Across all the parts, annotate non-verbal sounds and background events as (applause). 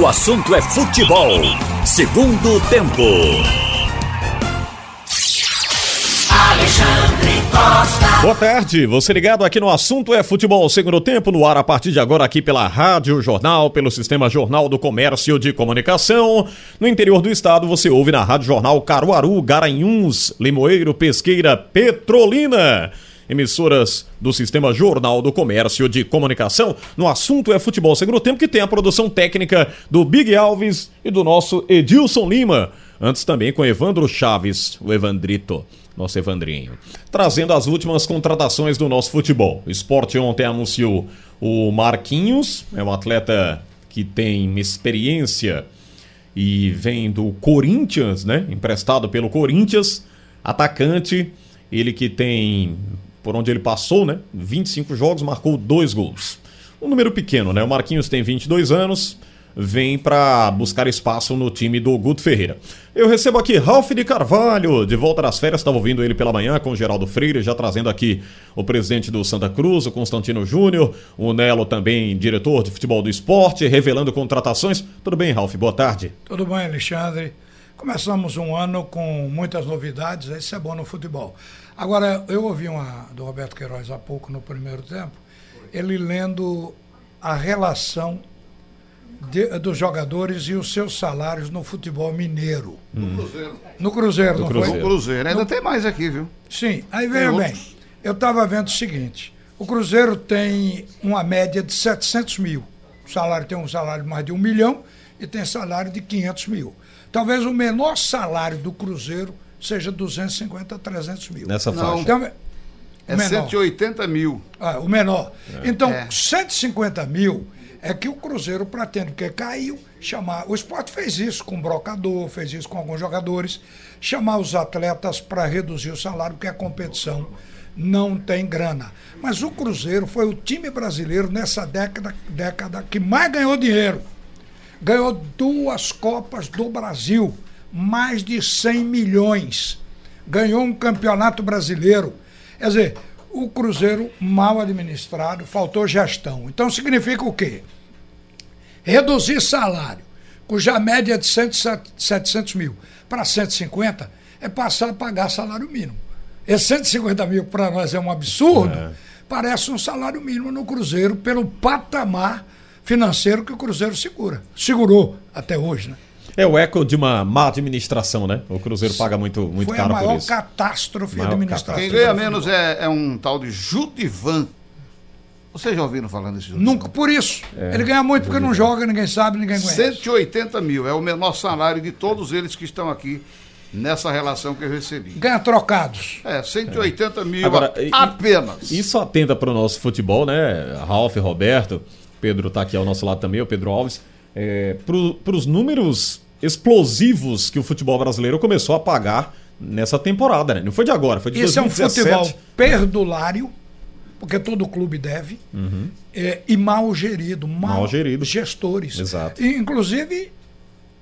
O assunto é futebol. Segundo tempo. Alexandre Costa. Boa tarde, você ligado aqui no assunto é futebol segundo tempo no ar a partir de agora aqui pela Rádio Jornal, pelo Sistema Jornal do Comércio de Comunicação. No interior do estado você ouve na Rádio Jornal Caruaru, Garanhuns, Limoeiro, Pesqueira, Petrolina emissoras do Sistema Jornal do Comércio de Comunicação. No assunto é futebol segundo tempo, que tem a produção técnica do Big Alves e do nosso Edilson Lima. Antes também com Evandro Chaves, o Evandrito, nosso Evandrinho. Trazendo as últimas contratações do nosso futebol. O esporte ontem anunciou o Marquinhos, é um atleta que tem experiência e vem do Corinthians, né? Emprestado pelo Corinthians, atacante, ele que tem por onde ele passou, né? 25 jogos, marcou dois gols. Um número pequeno, né? O Marquinhos tem 22 anos, vem para buscar espaço no time do Guto Ferreira. Eu recebo aqui Ralph de Carvalho, de volta das férias, estava ouvindo ele pela manhã com o Geraldo Freire, já trazendo aqui o presidente do Santa Cruz, o Constantino Júnior, o Nelo também, diretor de futebol do esporte, revelando contratações. Tudo bem, Ralph? Boa tarde. Tudo bem, Alexandre. Começamos um ano com muitas novidades, isso é bom no futebol. Agora, eu ouvi uma do Roberto Queiroz há pouco, no primeiro tempo, ele lendo a relação de, dos jogadores e os seus salários no futebol mineiro. No Cruzeiro. No Cruzeiro, No não Cruzeiro. foi? No Cruzeiro. Ainda tem mais aqui, viu? Sim, aí veja Tem bem, outros. eu estava vendo o seguinte, o Cruzeiro tem uma média de 700 mil, o salário tem um salário de mais de um milhão e tem salário de 500 mil. Talvez o menor salário do Cruzeiro seja 250 a 300 mil. Nessa Não. faixa. Então, É menor. 180 mil. Ah, o menor. Então, É. 150 mil é que o Cruzeiro pretende, porque caiu, chamar. O esporte fez isso com o brocador, fez isso com alguns jogadores, chamar os atletas para reduzir o salário, porque a competição não tem grana. Mas o Cruzeiro foi o time brasileiro nessa década, década que mais ganhou dinheiro. Ganhou duas Copas do Brasil, mais de 100 milhões. Ganhou um campeonato brasileiro. Quer dizer, o Cruzeiro mal administrado, faltou gestão. Então significa o quê? Reduzir salário, cuja média é de 100, 700 mil para 150, é passar a pagar salário mínimo. Esse 150 mil para nós é um absurdo, parece um salário mínimo no Cruzeiro pelo patamar financeiro que o Cruzeiro segura. Segurou até hoje, né? É o eco de uma má administração, né? O Cruzeiro paga muito, muito Foi a caro por maior isso. catástrofe Maior administrativa. Quem ganha menos é, é um tal de Judivan. Vocês já ouviram falar desse Judivan? Nunca por isso. Ele ganha muito porque não joga, ninguém sabe, ninguém conhece. 180 mil. É o menor salário de todos eles que estão aqui nessa relação que eu recebi. Ganha trocados. É, 180 mil Agora, a- e- apenas. Isso atenta para o nosso futebol, né? Ralf, Roberto, Pedro tá aqui ao nosso lado também, o Pedro Alves. É, para os números explosivos que o futebol brasileiro começou a pagar nessa temporada, né? Não foi de agora, foi de Esse é um 2017. futebol perdulário, porque todo clube deve, é, e mal gerido, mal, Mal gerido. gestores. Exato. E, inclusive,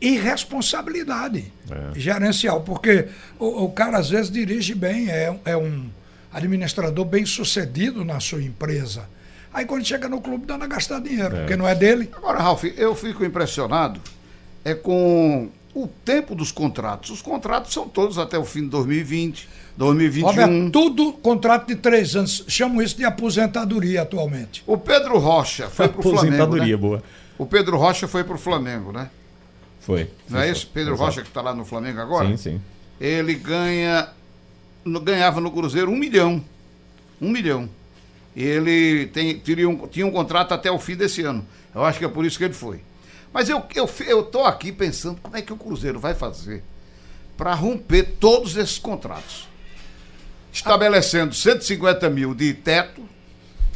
irresponsabilidade É. gerencial, porque o, o cara às vezes dirige bem, é, é um administrador bem sucedido na sua empresa. Aí quando chega no clube dá a gastar dinheiro, porque não é dele. Agora, Ralf, eu fico impressionado é com o tempo dos contratos. Os contratos são todos até o fim de 2020, 2021. Roberto, tudo contrato de três anos. Chamam isso de aposentadoria atualmente. O Pedro Rocha foi pro Flamengo. Aposentadoria Né? boa. O Pedro Rocha foi pro Flamengo, né? Foi. Não é esse Pedro Exato. Rocha que está lá no Flamengo agora? Sim, sim. Ele ganha. ganhava no Cruzeiro um milhão. Um milhão. Ele tem, teria um, tinha um contrato até o fim desse ano. Eu acho que é por isso que ele foi. Mas eu, eu, eu tô aqui pensando como é que o Cruzeiro vai fazer para romper todos esses contratos. Estabelecendo 150 mil de teto,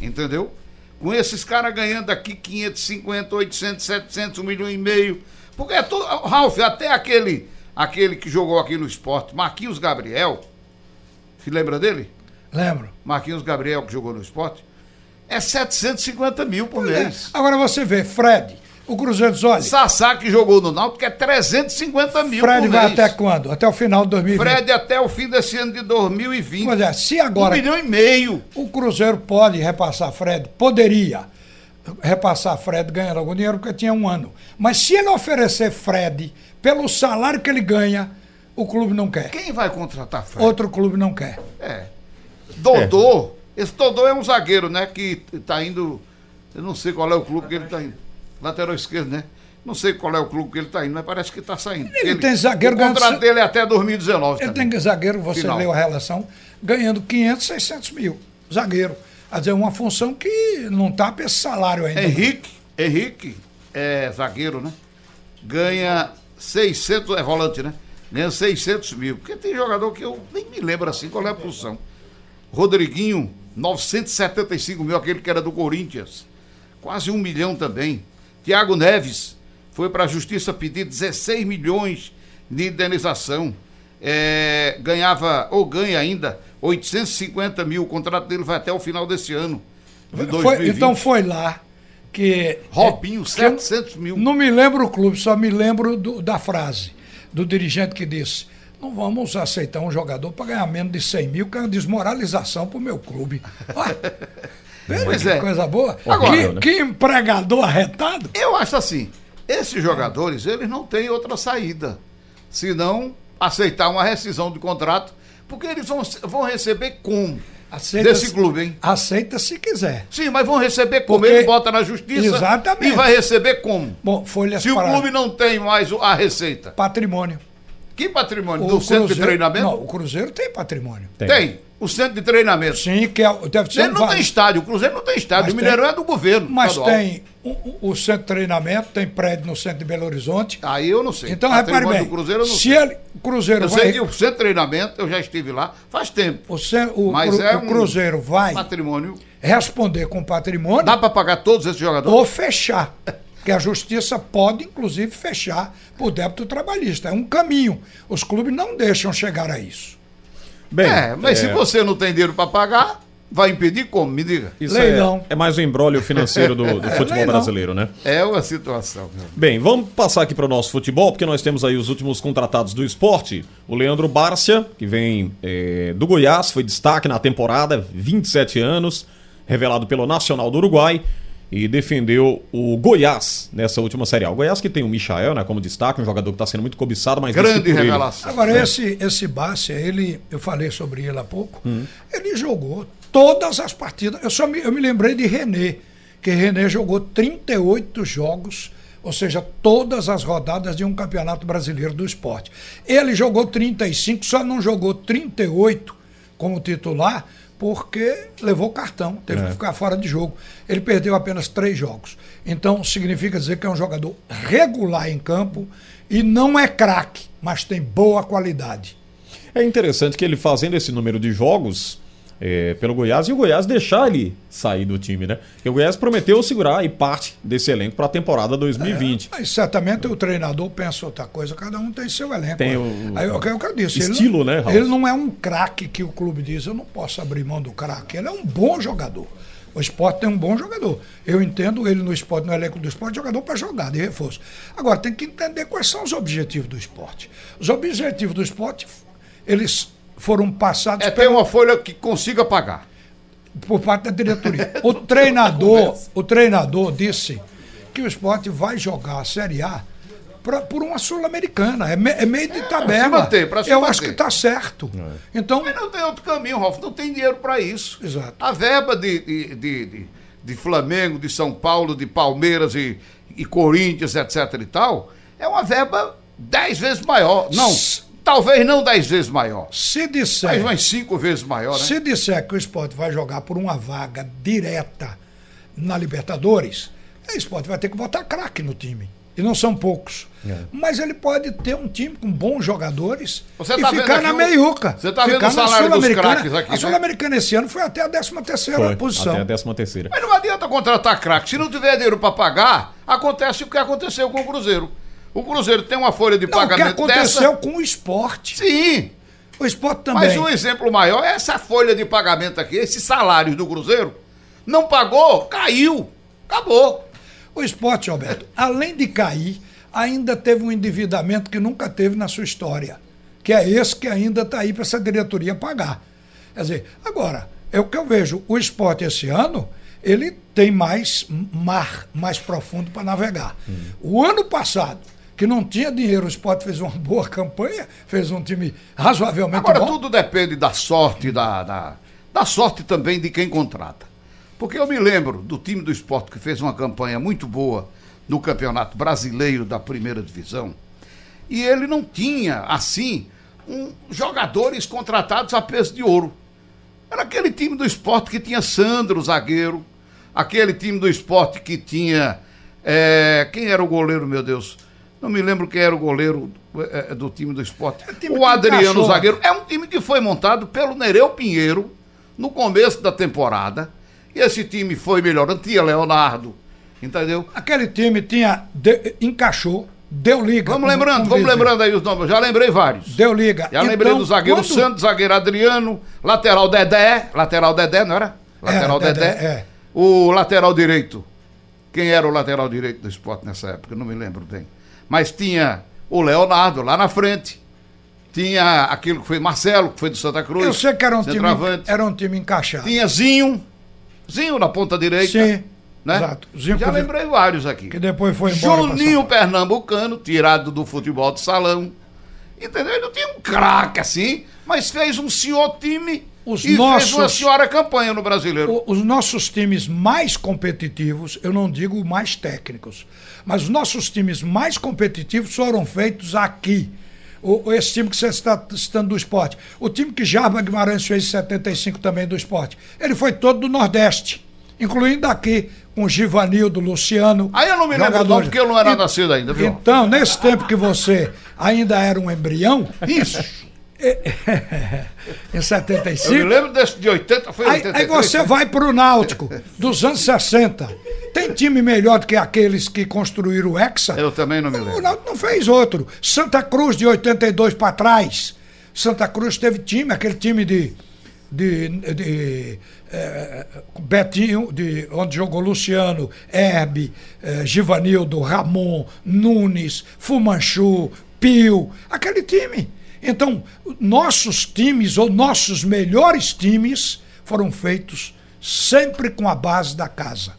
entendeu? Com esses caras ganhando aqui 550, 800, 700, 1 milhão e meio. Porque é tudo. Ralf, até aquele, aquele que jogou aqui no esporte, Marquinhos Gabriel, se lembra dele? Lembro. Marquinhos Gabriel, que jogou no esporte, é 750 mil por É. mês. Agora você vê, Fred, o Cruzeiro diz, olha, Sassá, que jogou no Náutico, é 350 mil Fred vai mês. até quando? Até o final de 2020. Fred até o fim desse ano de 2020. Olha, se agora Um milhão e meio. o Cruzeiro pode repassar Fred, poderia. repassar Fred ganhando algum dinheiro porque tinha um ano. Mas se ele oferecer Fred pelo salário que ele ganha, o clube não quer. Quem vai contratar Fred? Outro clube não quer. É. Dodô. Esse Dodô é um zagueiro, né? Que tá indo. Eu não sei qual é o clube que ele tá indo. Lateral esquerdo, né? Não sei qual é o clube que ele tá indo, mas parece que tá saindo. Ele tem zagueiro O contrato ganhando- dele é até 2019. Ele também. tem zagueiro, você Final. leu a relação, ganhando 500, 600 mil. Zagueiro. Quer dizer, uma função que não tá para esse salário ainda. Henrique, Henrique é zagueiro, né? Ganha 600, é volante, né? Ganha 600 mil. Porque tem jogador que eu nem me lembro assim qual é a função. Rodriguinho, 975 mil, aquele que era do Corinthians. Quase um milhão também. Tiago Neves foi para a justiça pedir 16 milhões de indenização. É, ganhava, ou ganha ainda, 850 mil. O contrato dele vai até o final desse ano. De Foi- 2020. então foi lá que. Robinho, é, que eu 700 mil. Não me lembro o clube, só me lembro do- da frase do dirigente que disse: não vamos aceitar um jogador para ganhar menos de 100 mil, que é uma desmoralização para o meu clube. Olha, Pois (laughs) que é. coisa boa. Agora, que, né? que empregador arretado. Eu acho assim, esses jogadores, eles não têm outra saída, senão aceitar uma rescisão de contrato, porque eles vão, vão receber como? Aceita Desse se- clube, hein? Aceita se quiser. Sim, mas vão receber como? Porque- Ele bota na justiça Exatamente. e vai receber como? Bom, folhas Se o clube não tem mais a receita. patrimônio. Que patrimônio? O Do centro de Cruzeiro- treinamento? Não, o Cruzeiro tem patrimônio. Tem. O centro de treinamento. Sim, que é, deve ser Ele não tem vale. estádio, o Cruzeiro não tem estádio. Mas o tem- Mineirão é do governo. Mas estadual. tem o, o- o centro de treinamento, tem prédio no centro de Belo Horizonte. Aí eu não sei. Então, repare bem, do Cruzeiro eu não se sei. ele, o Cruzeiro Eu vai... sei que o centro de treinamento, eu já estive lá faz tempo. O, cen- o Mas Cru- é o um Cruzeiro vai Patrimônio. responder com patrimônio Dá para pagar todos esses jogadores? ou fechar. Que a justiça pode, inclusive, fechar por débito trabalhista. É um caminho. Os clubes não deixam chegar a isso. Bem, é, mas se é, você não tem dinheiro para pagar, vai impedir como? Me diga. isso Leilão. é, é mais um embrólio financeiro do, do (laughs) futebol leilão. brasileiro, né? É uma situação. Bem, vamos passar aqui para o nosso futebol, porque nós temos aí os últimos contratados do esporte. O Leandro Bárcia, que vem eh, do Goiás, foi destaque na temporada, 27 anos, revelado pelo Nacional do Uruguai e defendeu o Goiás nessa última Série A. O Goiás que tem o Michael, né, como destaque, um jogador que está sendo muito cobiçado, mas Grande revelação. Agora, esse, esse Bárcia, ele, eu falei sobre ele há pouco, ele jogou todas as partidas. Eu, só me, eu me lembrei de René, que René jogou 38 jogos, ou seja, todas as rodadas de um campeonato brasileiro do esporte. Ele jogou 35, só não jogou 38 como titular, porque levou cartão, teve que ficar fora de jogo. Ele perdeu apenas três jogos. Então, significa dizer que é um jogador regular em campo e não é craque, mas tem boa qualidade. É interessante que ele fazendo esse número de jogos eh, pelo Goiás e o Goiás deixar ele sair do time, né? Porque o Goiás prometeu segurar aí parte desse elenco para a temporada 2020. Mas certamente o treinador pensa outra coisa, cada um tem seu elenco. Tem né? o- Aí, é o que eu disse. estilo, não- né, Raul? Ele não é um craque que o clube diz, eu não posso abrir mão do craque. Ele é um bom jogador. O esporte tem um bom jogador. Eu entendo ele no esporte, no elenco do esporte, jogador para jogar, de reforço. Agora, tem que entender quais são os objetivos do esporte. Os objetivos do esporte, eles foram passados É ter pelo- uma folha que consiga pagar. por parte da diretoria. (laughs) O treinador, o treinador disse que o esporte vai jogar a Série A pra, por uma Sul-Americana. É, me- é meio de tabela. manter, pra se Eu manter. acho que está certo. Então, Mas não tem outro caminho, Ralf. Não tem dinheiro para isso. Exato. A verba de, de, de, de- de Flamengo, de São Paulo, de Palmeiras e, e Corinthians, etc e tal, é uma verba dez vezes maior. Não, S- talvez não dez vezes maior, se disser, mas umas cinco vezes maior, né? se disser que o esporte vai jogar por uma vaga direta na Libertadores, o esporte vai ter que botar craque no time. E não são poucos. É. Mas ele pode ter um time com bons jogadores Você e tá vendo ficar na o- meiuca. você tá vendo o salário dos craques aqui, A né? Sul-Americana esse ano foi até a 13 terceira Foi, posição. até a 13 terceira. Mas não adianta contratar craque. Se não tiver dinheiro para pagar, acontece o que aconteceu com o Cruzeiro. O Cruzeiro tem uma folha de Não, o que pagamento aconteceu dessa. com o esporte. Sim, O esporte também. Mas um exemplo maior é essa folha de pagamento aqui, esse salário do Cruzeiro. Não pagou, caiu. Acabou. O esporte, Alberto, além de cair, ainda teve um endividamento que nunca teve na sua história. Que é esse que ainda está aí para essa diretoria pagar. Quer dizer, agora, é o que eu vejo. O esporte esse ano, ele tem mais mar mais profundo para navegar. Hum. O ano passado, que não tinha dinheiro, o Sport fez uma boa campanha, fez um time razoavelmente Agora, bom. tudo depende da sorte, da, da, da sorte também de quem contrata. Porque eu me lembro do time do esporte que fez uma campanha muito boa no Campeonato Brasileiro da Primeira Divisão. E ele não tinha, assim, um, jogadores contratados a peso de ouro. Era aquele time do esporte que tinha Sandro, zagueiro. Aquele time do esporte que tinha. É, quem era o goleiro, meu Deus? Não me lembro quem era o goleiro é, do time do esporte. É o Adriano Zagueiro. É um time que foi montado pelo Nereu Pinheiro no começo da temporada. E esse time foi melhorando. Tinha Leonardo, entendeu? Aquele time tinha. De, encaixou Deu liga. Vamos lembrando, vamos lembrando aí os nomes. Já lembrei vários. Deu liga. Já então, lembrei do zagueiro quando... Santos, zagueiro Adriano, lateral Dedé, lateral Dedé, não era? Lateral é, Dedé. Dedé. É. O lateral direito. Quem era o lateral direito do esporte nessa época? Não me lembro bem. Mas tinha o Leonardo lá na frente. Tinha aquilo que foi Marcelo, que foi do Santa Cruz. Eu sei que era um, time, era um time encaixado. Tinha Zinho. Zinho na ponta direita. Sim. Né? Exato. Já lembrei vários aqui. Que depois foi embora. Juninho Pernambucano, tirado do futebol de salão. Entendeu? Ele não tinha um craque assim, mas fez um senhor time os e nossos, fez uma senhora campanha no brasileiro. Os nossos times mais competitivos, eu não digo mais técnicos, mas os nossos times mais competitivos foram feitos aqui. O, esse time que você está citando do esporte. O time que Jarba Guimarães fez em 75 também do esporte. Ele foi todo do Nordeste, incluindo aqui com Givanildo, Luciano. Aí eu não me lembro não, porque eu não era e, nascido ainda, viu? Então, nesse tempo que você ainda era um embrião. (laughs) Isso! (laughs) em 75. Eu me lembro desse de 80, foi 83. Aí, aí você vai para o Náutico, dos anos 60. Tem time melhor do que aqueles que construíram o Hexa? Eu também não me lembro. O Náutico não fez outro. Santa Cruz, de 82 para trás. Santa Cruz teve time, aquele time de. de, de é, Betinho, de, onde jogou Luciano, Herbe, é, Givanildo, Ramon, Nunes, Fumanchu, Pio, aquele time. Então, nossos times, ou nossos melhores times, foram feitos sempre com a base da casa.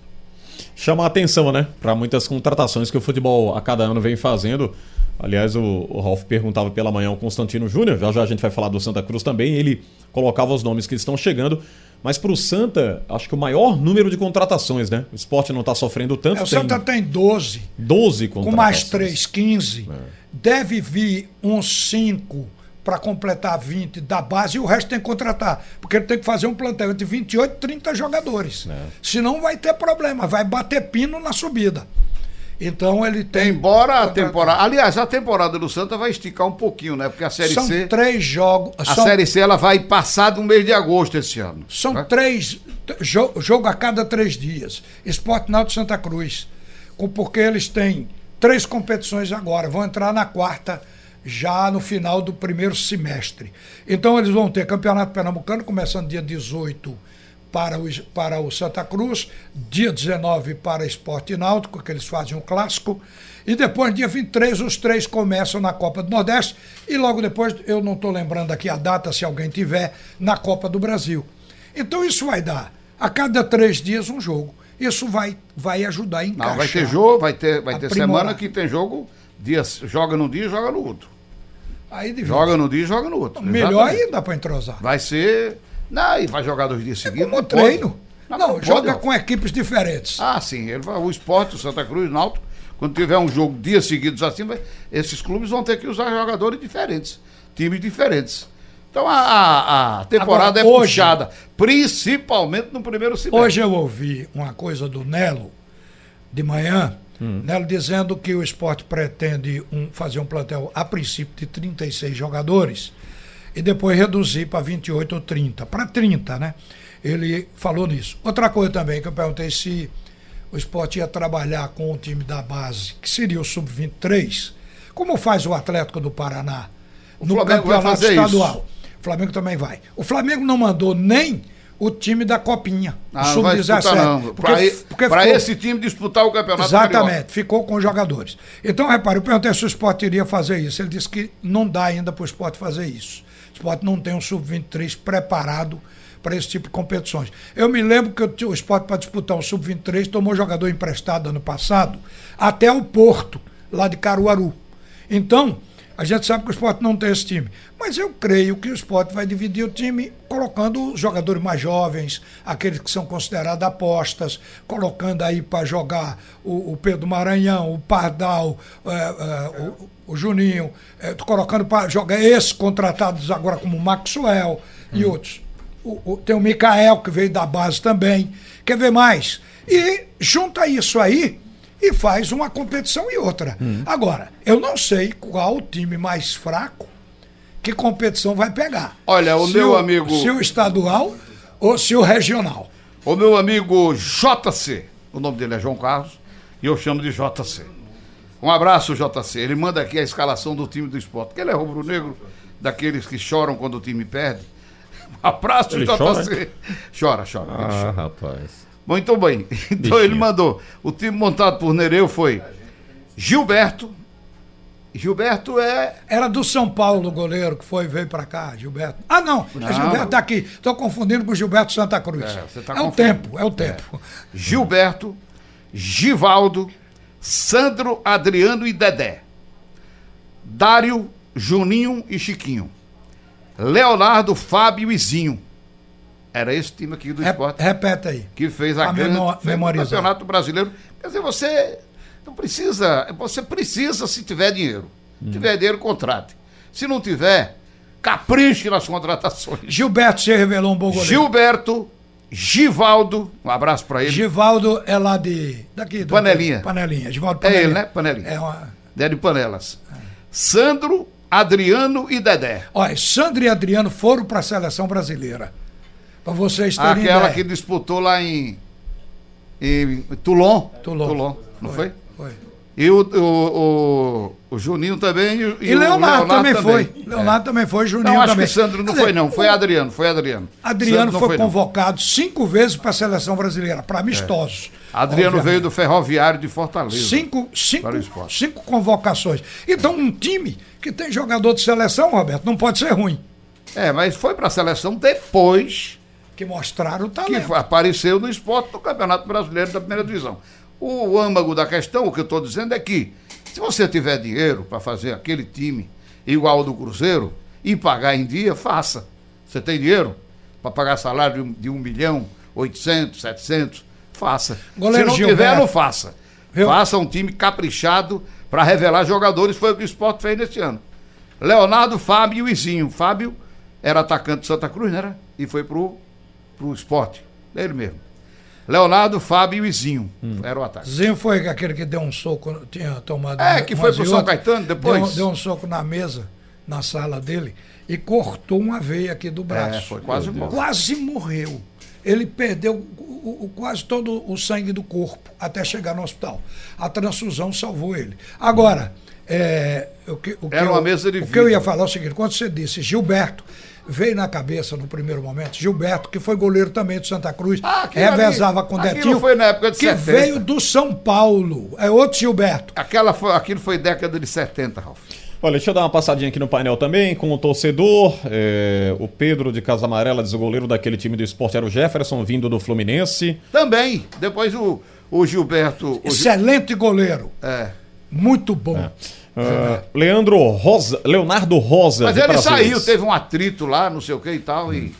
Chama a atenção, né? Para muitas contratações que o futebol a cada ano vem fazendo. Aliás, o, o Ralf perguntava pela manhã ao Constantino Júnior, já já a gente vai falar do Santa Cruz também, ele colocava os nomes que estão chegando. Mas para o Santa, acho que o maior número de contratações, né? O esporte não está sofrendo tanto. É, o Santa tem 12. 12 contratações. Com mais 3, 15. É. Deve vir uns 5 para completar 20 da base e o resto tem que contratar. Porque ele tem que fazer um plantel entre 28 e 30 jogadores. É. Senão vai ter problema, vai bater pino na subida. Então ele tem. Embora a temporada. Aliás, a temporada do Santa vai esticar um pouquinho, né? Porque a Série são C. São três jogos. A Série C ela vai passar do mês de agosto esse ano. São né? três. Jo, jogo a cada três dias. Esporte Náutico Santa Cruz. Porque eles têm três competições agora. Vão entrar na quarta já no final do primeiro semestre. Então eles vão ter Campeonato Pernambucano, começando dia 18 para o, para o Santa Cruz, dia 19 para Esporte Náutico, que eles fazem um clássico, e depois, dia 23, os três começam na Copa do Nordeste, e logo depois, eu não estou lembrando aqui a data, se alguém tiver, na Copa do Brasil. Então isso vai dar, a cada três dias, um jogo. Isso vai, vai ajudar a encaixar. Não, vai ter jogo, vai ter, vai ter semana que tem jogo, dia, joga num dia e joga no outro. Aí joga no dia e joga no outro. Melhor ainda para entrosar. Vai ser não, e vai jogar dois dias é seguidos. É como treino. Não, não, não joga pode, com equipes diferentes. Ah, sim. Ele o esporte, o Santa Cruz, o Náutico, quando tiver um jogo dias seguidos assim, vai, esses clubes vão ter que usar jogadores diferentes, times diferentes. Então a, a, a temporada Agora, é hoje, puxada, principalmente no primeiro semestre. Hoje eu ouvi uma coisa do Nelo de manhã, hum. Nelo dizendo que o esporte pretende um, fazer um plantel a princípio de 36 jogadores e depois reduzir para 28 ou 30, para 30, né? Ele falou nisso. Outra coisa também que eu perguntei se o esporte ia trabalhar com o time da base, que seria o sub-23, como faz o Atlético do Paraná o no Flamengo campeonato estadual. Isso. O Flamengo também vai. O Flamengo não mandou nem o time da Copinha, ah, o sub-17. Para esse time disputar o campeonato. Exatamente, carioca. ficou com os jogadores. Então, repare, eu perguntei se o esporte iria fazer isso. Ele disse que não dá ainda para o esporte fazer isso. O esporte não tem um sub-23 preparado para esse tipo de competições. Eu me lembro que o esporte para disputar o Sub-23 tomou jogador emprestado ano passado até o Porto, lá de Caruaru. Então, a gente sabe que o esporte não tem esse time. Mas eu creio que o esporte vai dividir o time colocando os jogadores mais jovens, aqueles que são considerados apostas, colocando aí para jogar o, o, Pedro Maranhão, o Pardal, é, é, o, o, Juninho, é, colocando para jogar esses contratados agora como Maxwell hum. e outros. O, tem o Mikael, que veio da base também. Quer ver mais? E junta isso aí e faz uma competição e outra. Hum. Agora, eu não sei qual o time mais fraco que competição vai pegar. Olha, o se meu o, amigo. Se o estadual ou se o regional. O meu amigo JC, o nome dele é João Carlos, e eu chamo de JC. Um abraço, JC. Ele manda aqui a escalação do time do esporte, porque ele é rubro-negro, daqueles que choram quando o time perde. (laughs) Um abraço, ele JC. Chora, chora, chora. Ah, chora. rapaz. Muito bem. (laughs) Então Bichinho. ele mandou. O time montado por Nereu foi Gilberto. Gilberto é. Era do São Paulo o goleiro que foi veio para cá, Gilberto. Ah, não, não. Gilberto tá aqui. Estou confundindo com o Gilberto Santa Cruz. É, tá é o tempo, é o tempo. É. Gilberto, Givaldo, Sandro, Adriano e Dedé. Dário, Juninho e Chiquinho. Leonardo, Fábio e Zinho. Era esse time aqui do esporte. Repete aí. Que fez a, a grande fez o campeonato brasileiro. Quer dizer, você não precisa. Você precisa se tiver dinheiro. Se tiver dinheiro, contrate. Se não tiver, capriche nas contratações. Gilberto se revelou um bom goleiro. Gilberto, Givaldo, um abraço para ele. Givaldo é lá de. Daqui, do, Panelinha. Panelinha. Givaldo Panelinha. É ele, né? Panelinha. É uma. É de Panelas. É. Sandro, Adriano e Dedé. Olha, Sandro e Adriano foram para a seleção brasileira. Para vocês terem Aquela ideia. que disputou lá em, em Toulon. Toulon. Toulon não foi? Foi. E o, o, o, o Juninho também. E, e Leonardo, Leonardo, também, foi. Leonardo é. também foi, Juninho não, acho também. que Sandro não foi, não. Foi Adriano, foi Adriano. Adriano foi, foi, convocado não. cinco vezes para a seleção brasileira, para amistosos. É. Adriano obviamente. veio do Ferroviário de Fortaleza. Cinco, cinco, cinco convocações. Então, um time que tem jogador de seleção, Roberto, não pode ser ruim. É, mas foi para a seleção depois que mostraram o talento. Que apareceu no esporte do Campeonato Brasileiro da Primeira Divisão. O âmago da questão, o que eu estou dizendo é que, se você tiver dinheiro para fazer aquele time igual ao do Cruzeiro e pagar em dia, faça. Você tem dinheiro para pagar salário de um milhão, oitocentos, setecentos, faça. Goleiro se não Gilberto. tiver, não faça. Faça um time caprichado para revelar jogadores, foi o que o esporte fez nesse ano. Leonardo, Fábio e Izinho. Fábio era atacante de Santa Cruz, né? E foi pro pro esporte. Ele mesmo. Leonardo, Fábio e Zinho. Hum. Era o ataque. Zinho foi aquele que deu um soco, tinha tomado. É, que foi pro São Caetano depois. Deu, deu, um soco na mesa, na sala dele, e cortou uma veia aqui do braço. É, foi quase morreu. Quase morreu. Ele perdeu o, o, quase todo o sangue do corpo até chegar no hospital. A transfusão salvou ele. Agora, é, o que, o que Era uma eu, mesa de O que eu ia falar é o seguinte: quando você disse Gilberto, veio na cabeça no primeiro momento Gilberto, que foi goleiro também do Santa Cruz, ah, revezava ali, com Detinho, foi na época de que 70. veio do São Paulo. É outro Gilberto. Aquela foi, aquilo foi década de 70, Ralf. Olha, deixa eu dar uma passadinha aqui no painel também com o torcedor. É, o Pedro de Casa Amarela diz o goleiro daquele time do esporte era o Jefferson, vindo do Fluminense. Também. Depois o, o Gilberto. O Excelente goleiro. É. Muito bom. É. Uh, Leandro Rosa, Leonardo Rosa. Mas ele saiu, teve um atrito lá, não sei o que e tal, e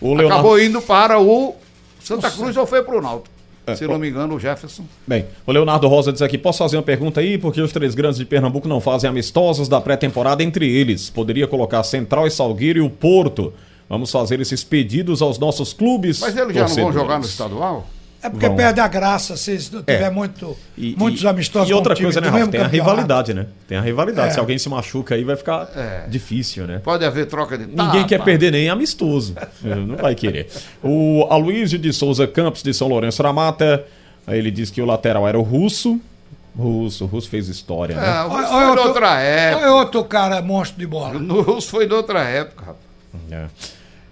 o Leonardo... acabou indo para o Santa Nossa. Cruz ou foi para o Náutico. É, se não me engano, o Jefferson. Bem, o Leonardo Rosa diz aqui: posso fazer uma pergunta aí? Porque os três grandes de Pernambuco não fazem amistosos da pré-temporada entre eles. Poderia colocar Central e Salgueiro e o Porto. Vamos fazer esses pedidos aos nossos clubes. Mas eles já não vão jogar no estadual? É porque Vão. perde a graça se tiver é. muito, e, muitos amistosos. E outra coisa, né, Rafa? Tem a rivalidade, né? Tem a rivalidade. É. Se alguém se machuca aí, vai ficar é. difícil, né? Pode haver troca de tapa. Ninguém quer perder nem amistoso. (laughs) não vai querer. O Aloysio de Souza Campos, de São Lourenço da Mata, ele diz que o lateral era o Russo. Russo, o Russo fez história, né? É, o Russo foi de outra época. Olha outro cara monstro de bola. O Russo foi de outra época, rapaz. É.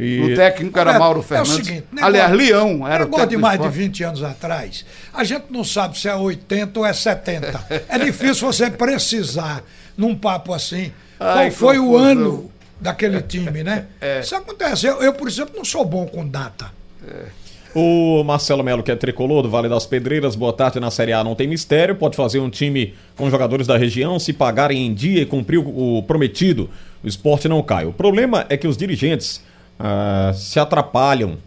E... O técnico era Mauro Fernandes. É o seguinte, negócio, Aliás, Leão era o técnico. de mais de 20 anos atrás, a gente não sabe se é 80 ou é 70. é difícil você precisar, num papo assim, Ai, qual foi o ano daquele time, né? (laughs) Isso acontece. Eu, eu, por exemplo, não sou bom com data. O Marcelo Melo, que é tricolor do Vale das Pedreiras, boa tarde na Série A, não tem mistério, pode fazer um time com jogadores da região, se pagarem em dia e cumprir o o prometido, o esporte não cai. O problema é que os dirigentes ah, se atrapalham.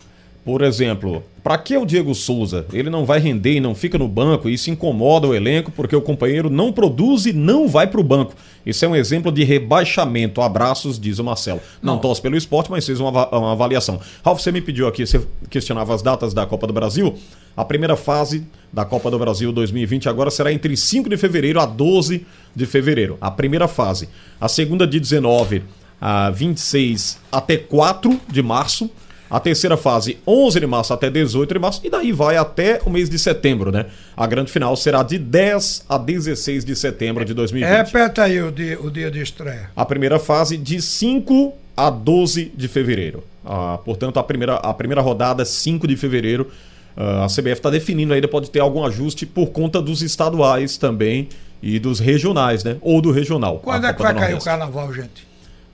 Por exemplo, para que o Diego Souza? Ele não vai render e não fica no banco, e isso incomoda o elenco porque o companheiro não produz e não vai para o banco. Isso é um exemplo de rebaixamento. Abraços, diz o Marcelo. Não, torce pelo esporte, mas fez uma, uma avaliação. Ralf, você me pediu aqui, você questionava as datas da Copa do Brasil. A primeira fase da Copa do Brasil 2020 agora será entre 5 de fevereiro a 12 de fevereiro. A primeira fase. A segunda de 19 a 26 até 4 de março. A terceira fase, 11 de março até 18 de março, e daí vai até o mês de setembro, né? A grande final será de 10 a 16 de setembro de 2020. Repete aí o dia, o dia de estreia. A primeira fase de 5 a 12 de fevereiro. Ah, portanto, a primeira, a primeira rodada, 5 de fevereiro. Ah, a CBF está definindo ainda, pode ter algum ajuste por conta dos estaduais também e dos regionais, né? Ou do regional. Quando é que vai cair o carnaval, gente?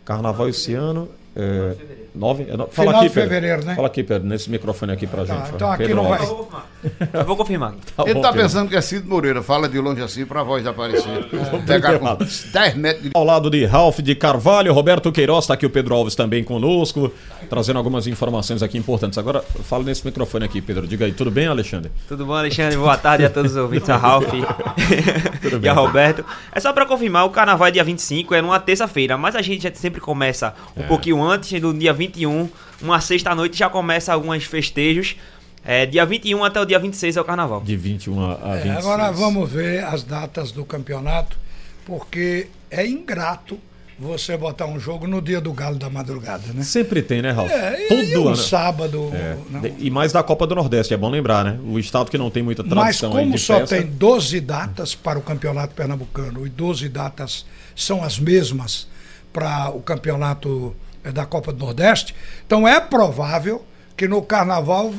Carnaval esse ano. É, nove, é, no- fala Final aqui, de Pedro. fevereiro, né? Fala aqui, Pedro, nesse microfone aqui pra Tá, gente. então ó. aqui Pedro não vai-. Eu vou confirmar. (laughs) Tá Ele bom, tá Pedro. pensando que é Cid Moreira, fala de longe assim pra voz aparecer. (laughs) Pegar com 10 metros de Ao lado de Ralph de Carvalho, Roberto Queiroz, está aqui o Pedro Alves também conosco, trazendo algumas informações aqui importantes. Agora, fala nesse microfone aqui, Pedro. Diga aí, tudo bem, Alexandre? Tudo bom, Alexandre? Boa tarde a todos os ouvintes, a (laughs) Ralf e a Roberto. É só pra confirmar, o carnaval é dia 25, é numa terça-feira, mas a gente já sempre começa um pouquinho antes, no dia 21, uma sexta-noite já começa alguns festejos. É, dia 21 até o dia 26 é o carnaval. De 21 a a É, 26. agora vamos ver as datas do campeonato, porque é ingrato você botar um jogo no dia do Galo da madrugada, né? Sempre tem, né, Ralf? É, Todo e um ano. sábado. É. E mais da Copa do Nordeste, é bom lembrar, né? O estado que não tem muita Mas tradição aí como de só festa. tem 12 datas para o campeonato pernambucano e 12 datas são as mesmas para o campeonato da Copa do Nordeste, então é provável que no carnaval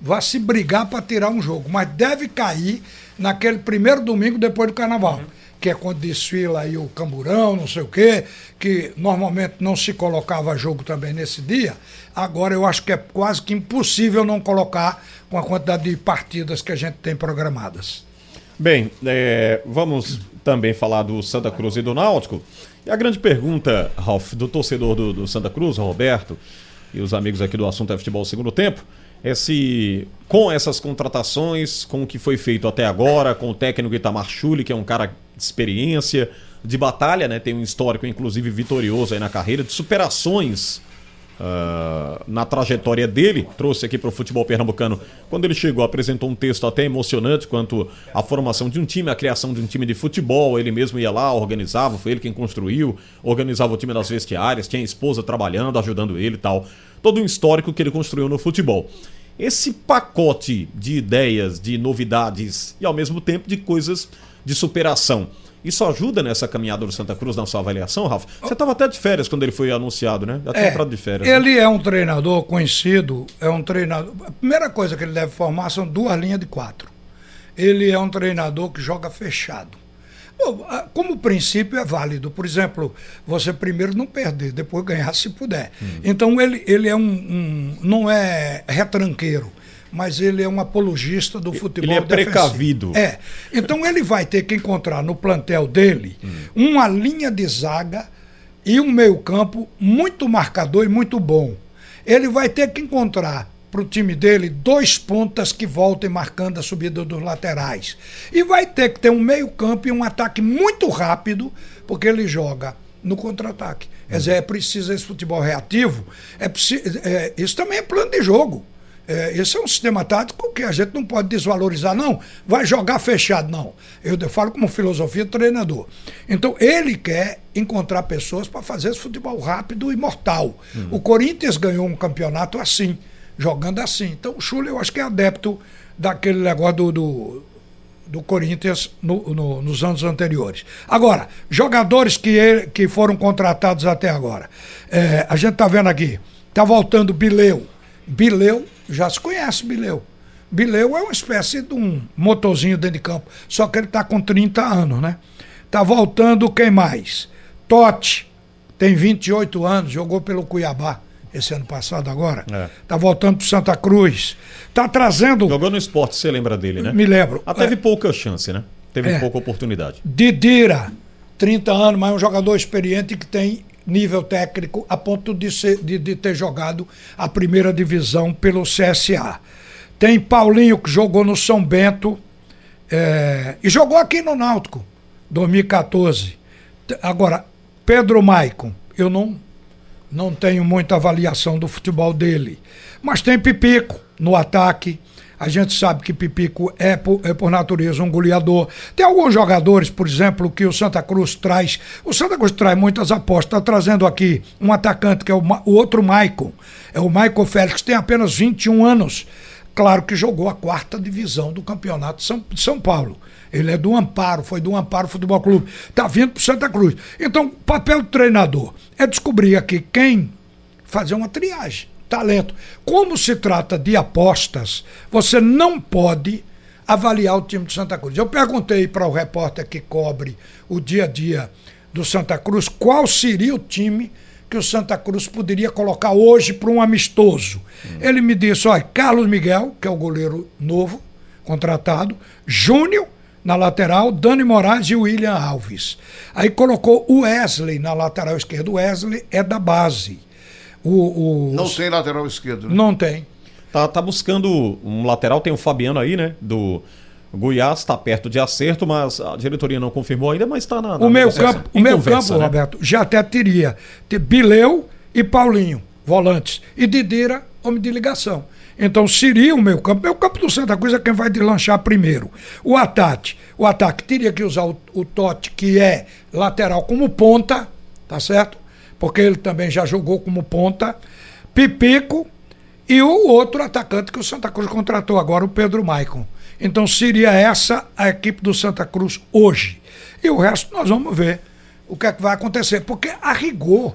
vá se brigar para tirar um jogo, mas deve cair naquele primeiro domingo depois do carnaval. Que é quando desfila aí o camburão, não sei o quê, que normalmente não se colocava jogo também nesse dia. Agora eu acho que é quase que impossível não colocar com a quantidade de partidas que a gente tem programadas. Bem, é, vamos também falar do Santa Cruz e do Náutico. E a grande pergunta, Ralf, do torcedor do, do Santa Cruz, Roberto, e os amigos aqui do assunto é futebol segundo tempo, é se com essas contratações, com o que foi feito até agora, com o técnico Itamar Chuli, que é um cara de experiência, de batalha, né? Tem um histórico, inclusive, vitorioso aí na carreira, de superações ah, na trajetória dele, trouxe aqui para o futebol pernambucano. Quando ele chegou, apresentou um texto até emocionante quanto à formação de um time, a criação de um time de futebol. Ele mesmo ia lá, organizava, foi ele quem construiu, organizava o time das vestiárias, tinha esposa trabalhando, ajudando ele e tal. Todo um histórico que ele construiu no futebol. Esse pacote de ideias, de novidades e ao mesmo tempo de coisas de superação. Isso ajuda nessa caminhada do Santa Cruz na sua avaliação, Rafa? Você estava até de férias quando ele foi anunciado, né? Já tinha entrado de férias. né? Ele é um treinador conhecido, é um treinador. A primeira coisa que ele deve formar são duas linhas de quatro. Ele é um treinador que joga fechado. Bom, como princípio é válido. Por exemplo, você primeiro não perder, depois ganhar se puder. Hum. Então ele, ele é um, um- não é retranqueiro, mas ele é um apologista do futebol Ele é defensivo. precavido. É. Então ele vai ter que encontrar no plantel dele uma linha de zaga e um meio-campo muito marcador e muito bom. Ele vai ter que encontrar para o time dele dois pontas que voltem marcando a subida dos laterais. E vai ter que ter um meio-campo e um ataque muito rápido, porque ele joga no contra-ataque. Quer dizer, é preciso esse futebol reativo. É preci- é, isso também é plano de jogo. É, esse é um sistema tático que a gente não pode desvalorizar, não. Vai jogar fechado, não. Eu, eu falo como filosofia do treinador. Então, ele quer encontrar pessoas para fazer esse futebol rápido e mortal. O Corinthians ganhou um campeonato assim, jogando assim. Então, o Chula, eu acho que é adepto daquele negócio do, do, do Corinthians no- no- nos anos anteriores. Agora, jogadores que, ele- que foram contratados até agora. É, a gente está vendo aqui, está voltando Bileu. Bileu, já se conhece Bileu. Bileu é uma espécie de um motorzinho dentro de campo, só que ele está com 30 anos, né? Tá voltando quem mais? Totti, tem 28 anos, jogou pelo Cuiabá esse ano passado agora. É. Tá voltando pro Santa Cruz. Tá trazendo. Jogou no esporte, você lembra dele, né? Me lembro. Ah, teve É, pouca chance, né? Teve É. pouca oportunidade. Didira, 30 anos, mas é um jogador experiente que tem nível técnico a ponto de, ser, de, de ter jogado a primeira divisão pelo CSA. Tem Paulinho que jogou no São Bento é, e jogou aqui no Náutico, 2014. T- Agora, Pedro Maicon, eu não, não tenho muita avaliação do futebol dele. Mas tem Pipico no ataque. A gente sabe que Pipico é por, é por natureza um goleador. Tem alguns jogadores, por exemplo, que o Santa Cruz traz. O Santa Cruz traz muitas apostas. Está trazendo aqui um atacante que é o, o outro Maicon. É o Michael Félix, tem apenas 21 anos. Claro que jogou a quarta divisão do campeonato de São, de São Paulo. Ele é do Amparo, foi do Amparo Futebol Clube. Está vindo para Santa Cruz. Então, o papel do treinador é descobrir aqui quem fazer uma triagem. Talento. Como se trata de apostas, você não pode avaliar o time do Santa Cruz. Eu perguntei para o repórter que cobre o dia a dia do Santa Cruz qual seria o time que o Santa Cruz poderia colocar hoje para um amistoso. Ele me disse: olha, Carlos Miguel, que é o goleiro novo, contratado, Júnior na lateral, Dani Moraes e William Alves. Aí colocou o Wesley na lateral esquerda. O Wesley é da base. O, o- Não tem lateral esquerdo, né? não tem. Tá, tá buscando um lateral, tem o Fabiano aí, né? Do Goiás, tá perto de acerto, mas a diretoria não confirmou ainda, mas tá na. na O meu campo, o meu conversa, campo, né? Roberto, já até teria ter Bileu e Paulinho, volantes. E Didira, homem de ligação. Então seria o meu campo. Meu campo do Santa Cruz é quem vai deslanchar primeiro. O ataque. O ataque teria que usar o, o Totti, que é lateral, como ponta, tá certo? Porque ele também já jogou como ponta. Pipico e o outro atacante que o Santa Cruz contratou agora, o Pedro Maicon. Então seria essa a equipe do Santa Cruz hoje. E o resto nós vamos ver o que é que vai acontecer. Porque, a rigor,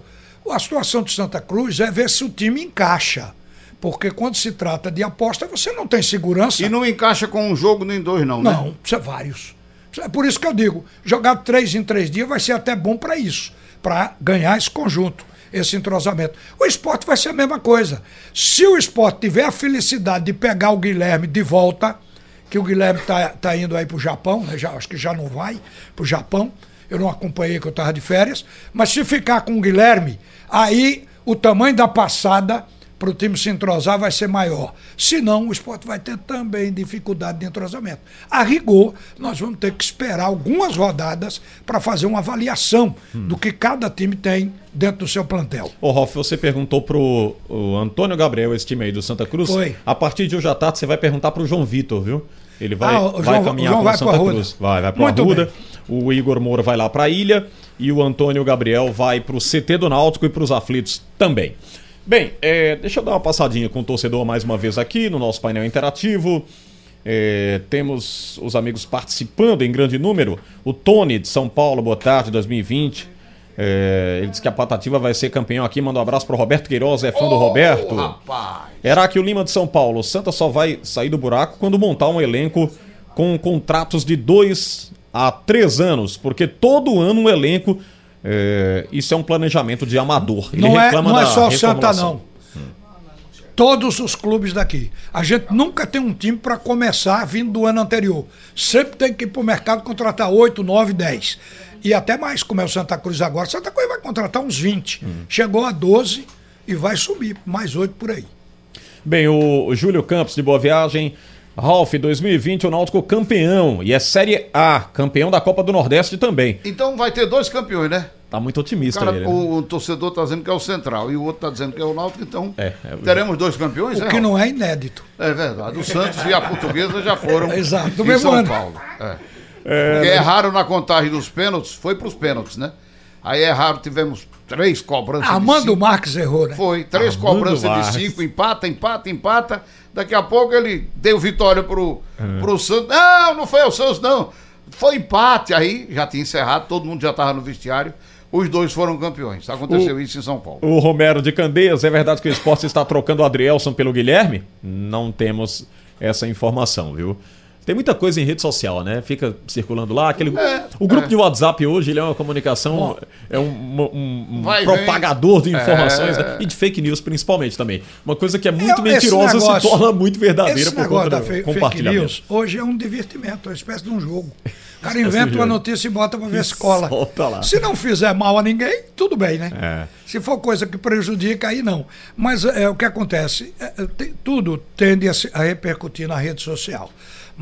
a situação do Santa Cruz é ver se o time encaixa. Porque quando se trata de aposta, você não tem segurança. E não encaixa com um jogo nem dois, não, né? Não, precisa vários. É por isso que eu digo, jogar três em três dias vai ser até bom para isso, para ganhar esse conjunto, esse entrosamento. O esporte vai ser a mesma coisa. Se o esporte tiver a felicidade de pegar o Guilherme de volta, que o Guilherme tá, tá indo aí pro Japão, né? já, acho que já não vai pro Japão. Eu não acompanhei que eu estava de férias, mas se ficar com o Guilherme, aí o tamanho da passada para o time se entrosar vai ser maior. Senão, o esporte vai ter também dificuldade de entrosamento. A rigor, nós vamos ter que esperar algumas rodadas para fazer uma avaliação do que cada time tem dentro do seu plantel. Ô, Rolf, você perguntou pro o Antônio Gabriel, esse time aí do Santa Cruz. Foi. A partir de hoje à tarde, você vai perguntar pro João Vitor, viu? Ele vai, Ah, o vai João- caminhar o pro Santa. Cruz. Vai, vai Muito Arruda. bem. O Igor Moura vai lá pra Ilha. E o Antônio Gabriel vai pro CT do Náutico e pros aflitos também. Bem, é, deixa eu dar uma passadinha com o torcedor mais uma vez aqui no nosso painel interativo. É, temos os amigos participando em grande número. O Tony de São Paulo, boa tarde, 2020. É, ele disse que a Patativa vai ser campeão aqui. Manda um abraço pro Roberto Queiroz, é fã do Roberto. Rapaz. Heráclio Lima de São Paulo. O Santa só vai sair do buraco quando montar um elenco com contratos de dois a três anos, porque todo ano um elenco. É, isso é um planejamento de amador. Ele não é, não é só o Santa, não. Todos os clubes daqui. A gente nunca tem um time para começar vindo do ano anterior. Sempre tem que ir para o mercado contratar 8, 9, 10. E até mais, como é o Santa Cruz agora. Santa Cruz vai contratar uns 20. Chegou a 12 e vai subir, mais 8 por aí. Bem, o, o Júlio Campos de Boa Viagem. Ralf, 2020 o Náutico campeão. E é Série A, campeão da Copa do Nordeste também. Então vai ter dois campeões, né? Tá muito otimista Cara, ele. né? o, o torcedor tá dizendo que é o Central e o outro tá dizendo que é o Náutico, então É, é- teremos dois campeões, O é, que Ralf? não é inédito. É verdade. O Santos e a Portuguesa já foram (laughs) Exato, do em mesmo São ano. Paulo. É. Porque erraram na contagem dos pênaltis, foi pros pênaltis, né? Aí erraram, tivemos três cobranças de Armando cinco. Marques errou, né? Foi, três Armando cobranças Marques. de cinco, empata, empata, empata. Daqui a pouco ele deu vitória pro, É. pro Santos. Não, não foi o Santos, não. Foi empate. Aí já tinha encerrado, todo mundo já estava no vestiário. Os dois foram campeões. Aconteceu isso em São Paulo. O Romero de Candeias, é verdade que o esporte está trocando o Adrielson pelo Guilherme? Não temos essa informação, viu? Tem muita coisa em rede social, né? Fica circulando lá. Aquele, é, o grupo é. de WhatsApp hoje ele é uma comunicação, é um, um, um vai, propagador vem. de informações é. né? e de fake news principalmente também. Uma coisa que é muito é, mentirosa negócio, se torna muito verdadeira por conta do fe. Fake news hoje é um divertimento, é uma espécie de um jogo. O cara (laughs) inventa uma notícia e bota para ver se cola. Se não fizer mal a ninguém, tudo bem, né? É. Se for coisa que prejudica, aí não. Mas é o que acontece, é, é tudo tende a, a repercutir na rede social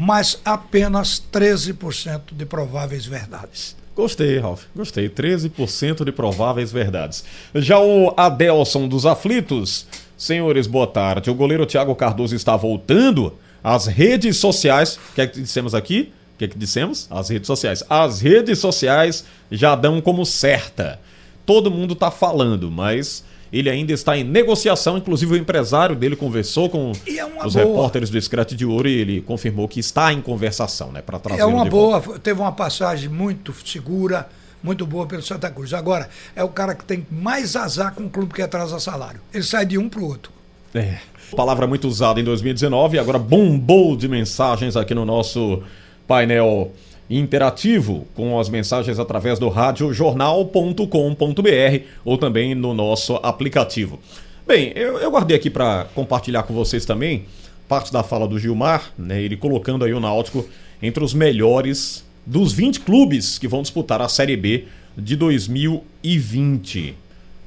mas apenas 13% de prováveis verdades. Gostei, Ralf. Gostei. 13% de prováveis verdades. Já o Adelson dos Aflitos. Senhores, boa tarde. O goleiro Thiago Cardoso está voltando às redes sociais. O que é que dissemos aqui? O que é que dissemos? As redes sociais. As redes sociais já dão como certa. Todo mundo está falando, mas ele ainda está em negociação, inclusive o empresário dele conversou com é os boa. repórteres do Scratch de Ouro e ele confirmou que está em conversação, né, para trazer É uma boa, volta. teve uma passagem muito segura, muito boa pelo Santa Cruz. Agora, é o cara que tem mais azar com o clube que atrasa salário. Ele sai de um para o outro. É. Palavra muito usada em 2019, agora bombou de mensagens aqui no nosso painel interativo com as mensagens através do radiojornal.com.br ou também no nosso aplicativo. Bem, eu, eu guardei aqui para compartilhar com vocês também parte da fala do Gilmar, né, ele colocando aí o Náutico entre os melhores dos 20 clubes que vão disputar a Série B de 2020.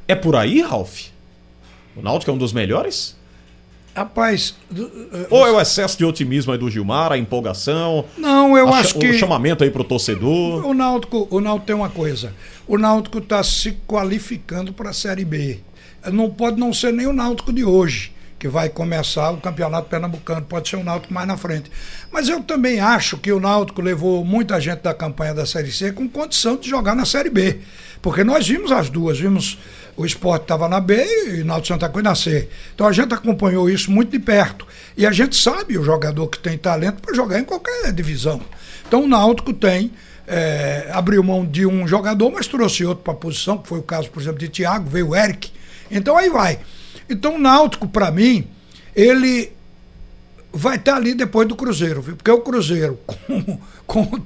É por aí, Ralf? O Náutico é um dos melhores? Rapaz. Uh, Ou é o excesso de otimismo aí do Gilmar, a empolgação? Não, eu acho que. O chamamento aí pro torcedor. O Náutico, o Náutico tem uma coisa. O Náutico está se qualificando para a Série B. Não pode não ser nem o Náutico de hoje, que vai começar o Campeonato Pernambucano. Pode ser o Náutico mais na frente. Mas eu também acho que o Náutico levou muita gente da campanha da Série C com condição de jogar na Série B. Porque nós vimos as duas, vimos o esporte estava na B e o Náutico Santa Cruz na C. Então a gente acompanhou isso muito de perto. E a gente sabe o jogador que tem talento para jogar em qualquer divisão. Então o Náutico tem. É, abriu mão de um jogador, mas trouxe outro para a posição, que foi o caso, por exemplo, de Thiago, veio o Eric. Então aí vai. Então o Náutico, para mim, ele vai estar tá ali depois do Cruzeiro, viu? Porque o Cruzeiro, (laughs) com, com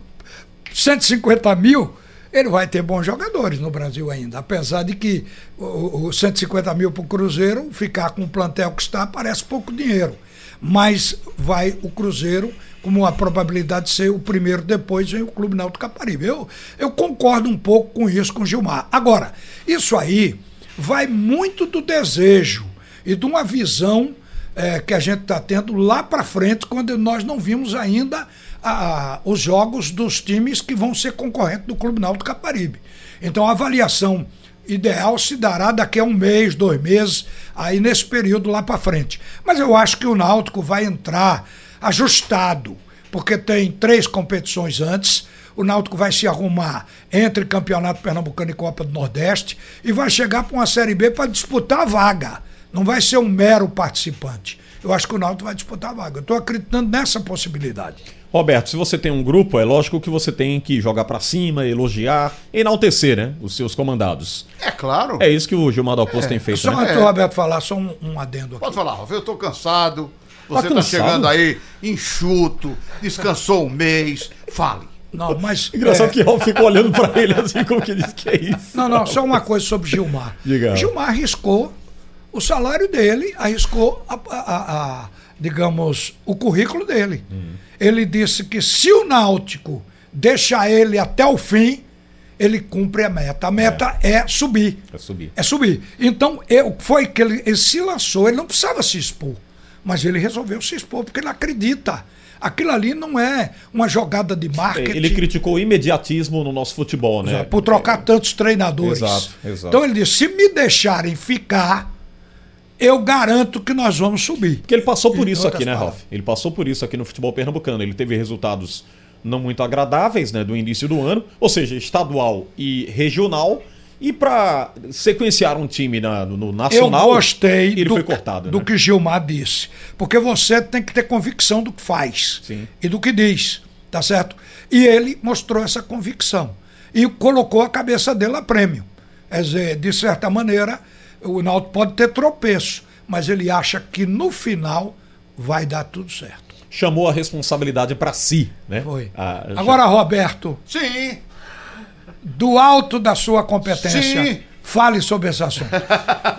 150 mil, ele vai ter bons jogadores no Brasil ainda. Apesar de que os 150 mil para o Cruzeiro, ficar com o plantel que está, parece pouco dinheiro. Mas vai o Cruzeiro como a probabilidade de ser o primeiro, depois vem o Clube Náutico Caparibe. Eu, eu concordo um pouco com isso com o Gilmar. Agora, isso aí vai muito do desejo e de uma visão é, que a gente está tendo lá para frente, quando nós não vimos ainda a, os jogos dos times que vão ser concorrentes do Clube Náutico Caparibe. Então a avaliação ideal se dará daqui a um mês, dois meses, aí nesse período lá para frente. Mas eu acho que o Náutico vai entrar ajustado, porque tem três competições antes. O Náutico vai se arrumar entre Campeonato Pernambucano e Copa do Nordeste e vai chegar para uma Série B para disputar a vaga. Não vai ser um mero participante. Eu acho que o Náutico vai disputar a vaga. Eu estou acreditando nessa possibilidade. Roberto, se você tem um grupo, é lógico que você tem que jogar para cima, elogiar, enaltecer, né? Os seus comandados. É claro. É isso que o Gilmar Dalposto é. tem feito. Só né? antes do Roberto falar, só um, um adendo aqui. Pode falar, Rafa, eu tô cansado. Você tá, tá chegando aí enxuto, descansou um mês. Fale. Não, mas. Engraçado é... que Raul ficou olhando para ele assim, como que diz que é isso. Não, não, só uma coisa sobre Gilmar. Diga. Gilmar arriscou o salário dele, arriscou a, a, a digamos, o currículo dele. Uhum. Ele disse que se o Náutico deixar ele até o fim, ele cumpre a meta. A meta é, é subir. É subir. É subir. Então, eu, foi que ele, ele se lançou, ele não precisava se expor. Mas ele resolveu se expor porque ele acredita. Aquilo ali não é uma jogada de marketing. Ele criticou o imediatismo no nosso futebol, né? Por trocar tantos treinadores. Exato, exato. Então ele disse: se me deixarem ficar, eu garanto que nós vamos subir. Porque ele passou por isso aqui, né, Ralf? Ele passou por isso aqui no futebol pernambucano. Ele teve resultados não muito agradáveis, né, do início do ano, ou seja, estadual e regional. E para sequenciar um time na, no nacional, eu gostei ele do, foi cortado. Do né? que Gilmar disse. Porque você tem que ter convicção do que faz Sim. e do que diz, tá certo? E ele mostrou essa convicção e colocou a cabeça dele a prêmio. Quer dizer, de certa maneira, o Náutico pode ter tropeço, mas ele acha que no final vai dar tudo certo. chamou a responsabilidade para si, né? Foi. Ah, já- Agora, Roberto, Sim, do alto da sua competência, Sim. fale sobre esse assunto.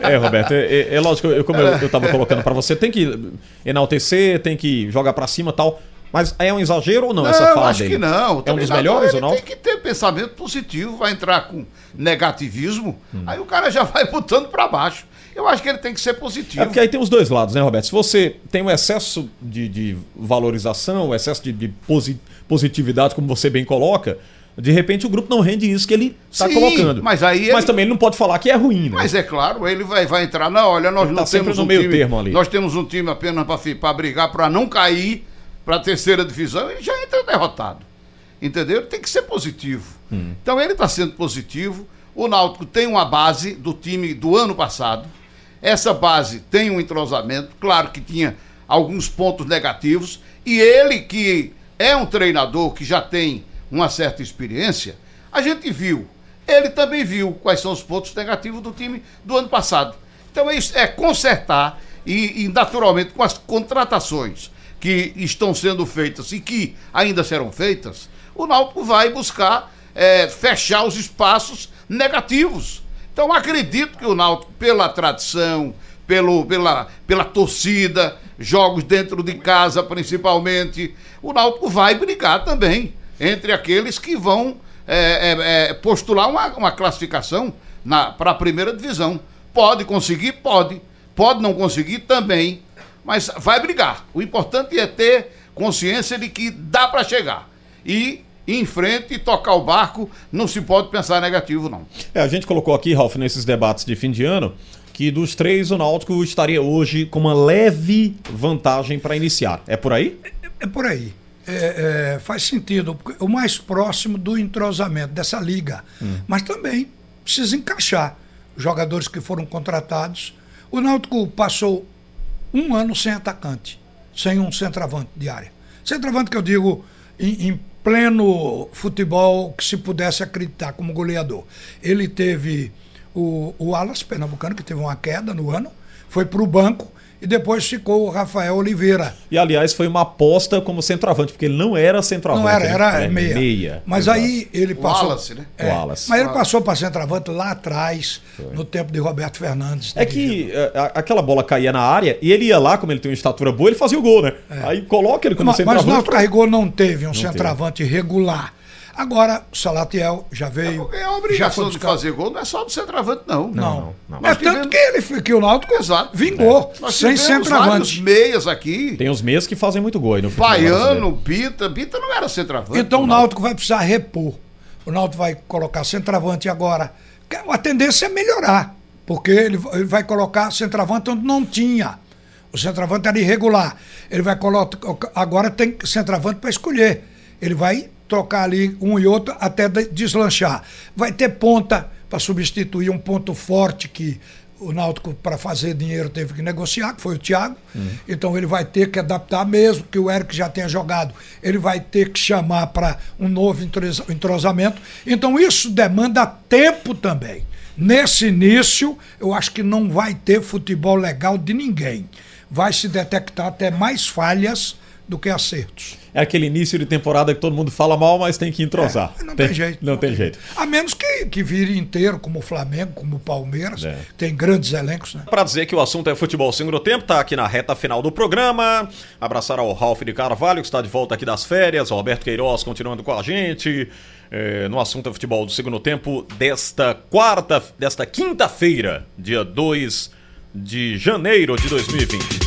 É, Roberto, é, é- é lógico, eu, como eu, eu tava colocando para você, tem que enaltecer, tem que jogar para cima e tal. Mas é um exagero ou não, Não, essa eu fala acho dele? que não. O É um dos melhores, ou não? tem que ter pensamento positivo, vai entrar com negativismo, Hum. aí o cara já vai (laughs) botando pra baixo. Eu acho que ele tem que ser positivo. É porque aí tem os dois lados, né, Roberto? Se você tem um excesso de, de valorização, um excesso de, de posi- positividade, como você bem coloca, de repente o grupo não rende isso que ele está colocando. mas aí Mas ele- também ele não pode falar que é ruim, né? Mas é claro, ele vai, vai entrar, não, olha, nós Ele não tá temos no um meio time. termo ali. Nós temos um time apenas para brigar, para não cair para a terceira divisão, ele já entra derrotado. Entendeu? Tem que ser positivo. Hum. Então ele está sendo positivo. O Náutico tem uma base do time do ano passado. Essa base tem um entrosamento, claro que tinha alguns pontos negativos. E ele, que é um treinador que já tem uma certa experiência, a gente viu. Ele também viu quais são os pontos negativos do time do ano passado. Então é, isso, é consertar e, e, naturalmente, com as contratações que estão sendo feitas e que ainda serão feitas, o Náutico vai buscar é, fechar os espaços negativos. Então acredito que o Náutico, pela tradição, pelo, pela, pela torcida, jogos dentro de casa principalmente, o Náutico vai brigar também entre aqueles que vão é, é, é, postular uma, uma classificação para a primeira divisão. Pode conseguir? Pode. Pode não conseguir também. Mas vai brigar. O importante é ter consciência de que dá para chegar. E ir em frente e tocar o barco, não se pode pensar negativo, não. É, a gente colocou aqui, Ralf, nesses debates de fim de ano, que dos três o Náutico estaria hoje com uma leve vantagem para iniciar. É por aí? É por aí. É, é, faz sentido. O mais próximo do entrosamento dessa liga. Mas também precisa encaixar os jogadores que foram contratados. O Náutico passou um ano sem atacante, sem um centroavante de área. Centroavante que eu digo em, em pleno futebol que se pudesse acreditar como goleador. Ele teve o, o Alas Pernambucano, que teve uma queda no ano, foi para o banco e depois ficou o Rafael Oliveira. E aliás, foi uma aposta como centroavante, porque ele não era centroavante. Não era, né? era É, meia. meia. Mas exato. aí ele O passou. Wallace, né? É, O Wallace. Mas ele passou para centroavante lá atrás, no tempo de Roberto Fernandes. É que é, a- aquela bola caía na área e ele ia lá, como ele tem uma estatura boa, ele fazia o gol, né? Aí coloca ele como É. Mas, mas o centroavante. Náutico Carregou não teve um teve. centroavante regular. Agora, o Salatiel já veio. Porque a já foi obrigação de buscar- fazer gol não é só do centroavante, não. Não. não. É Nós tanto tivemos- que ele que o Náutico Exato. vingou, Nós sem centroavante. meias aqui. Tem os meias que fazem muito gol aí no Baiano. Bita. Bita não era centroavante. Então o não. Náutico vai precisar repor. O Náutico vai colocar centroavante agora. A tendência é melhorar, porque ele ele vai colocar centroavante onde não tinha. O centroavante era irregular. Ele vai colocar. Agora tem centroavante para escolher. Ele vai trocar ali um e outro até de- deslanchar. Vai ter ponta para substituir um ponto forte que o Náutico, para fazer dinheiro, teve que negociar, que foi o Thiago. Então ele vai ter que adaptar mesmo que o Eric já tenha jogado. Ele vai ter que chamar para um novo entrosa- entrosamento. Então isso demanda tempo também. Nesse início, eu acho que não vai ter futebol legal de ninguém. Vai se detectar até mais falhas do que acertos. É aquele início de temporada que todo mundo fala mal, mas tem que entrosar. É, não tem, jeito. Não, tem jeito. A menos que, que vire inteiro, como o Flamengo, como o Palmeiras. É. Tem grandes elencos, né? Para dizer que o assunto é futebol segundo tempo, tá aqui na reta final do programa. Abraçar ao Ralf de Carvalho, que está de volta aqui das férias. Roberto Queiroz continuando com a gente. é, no assunto é futebol do segundo tempo desta quarta, desta quinta-feira, dia 2 de janeiro de 2020.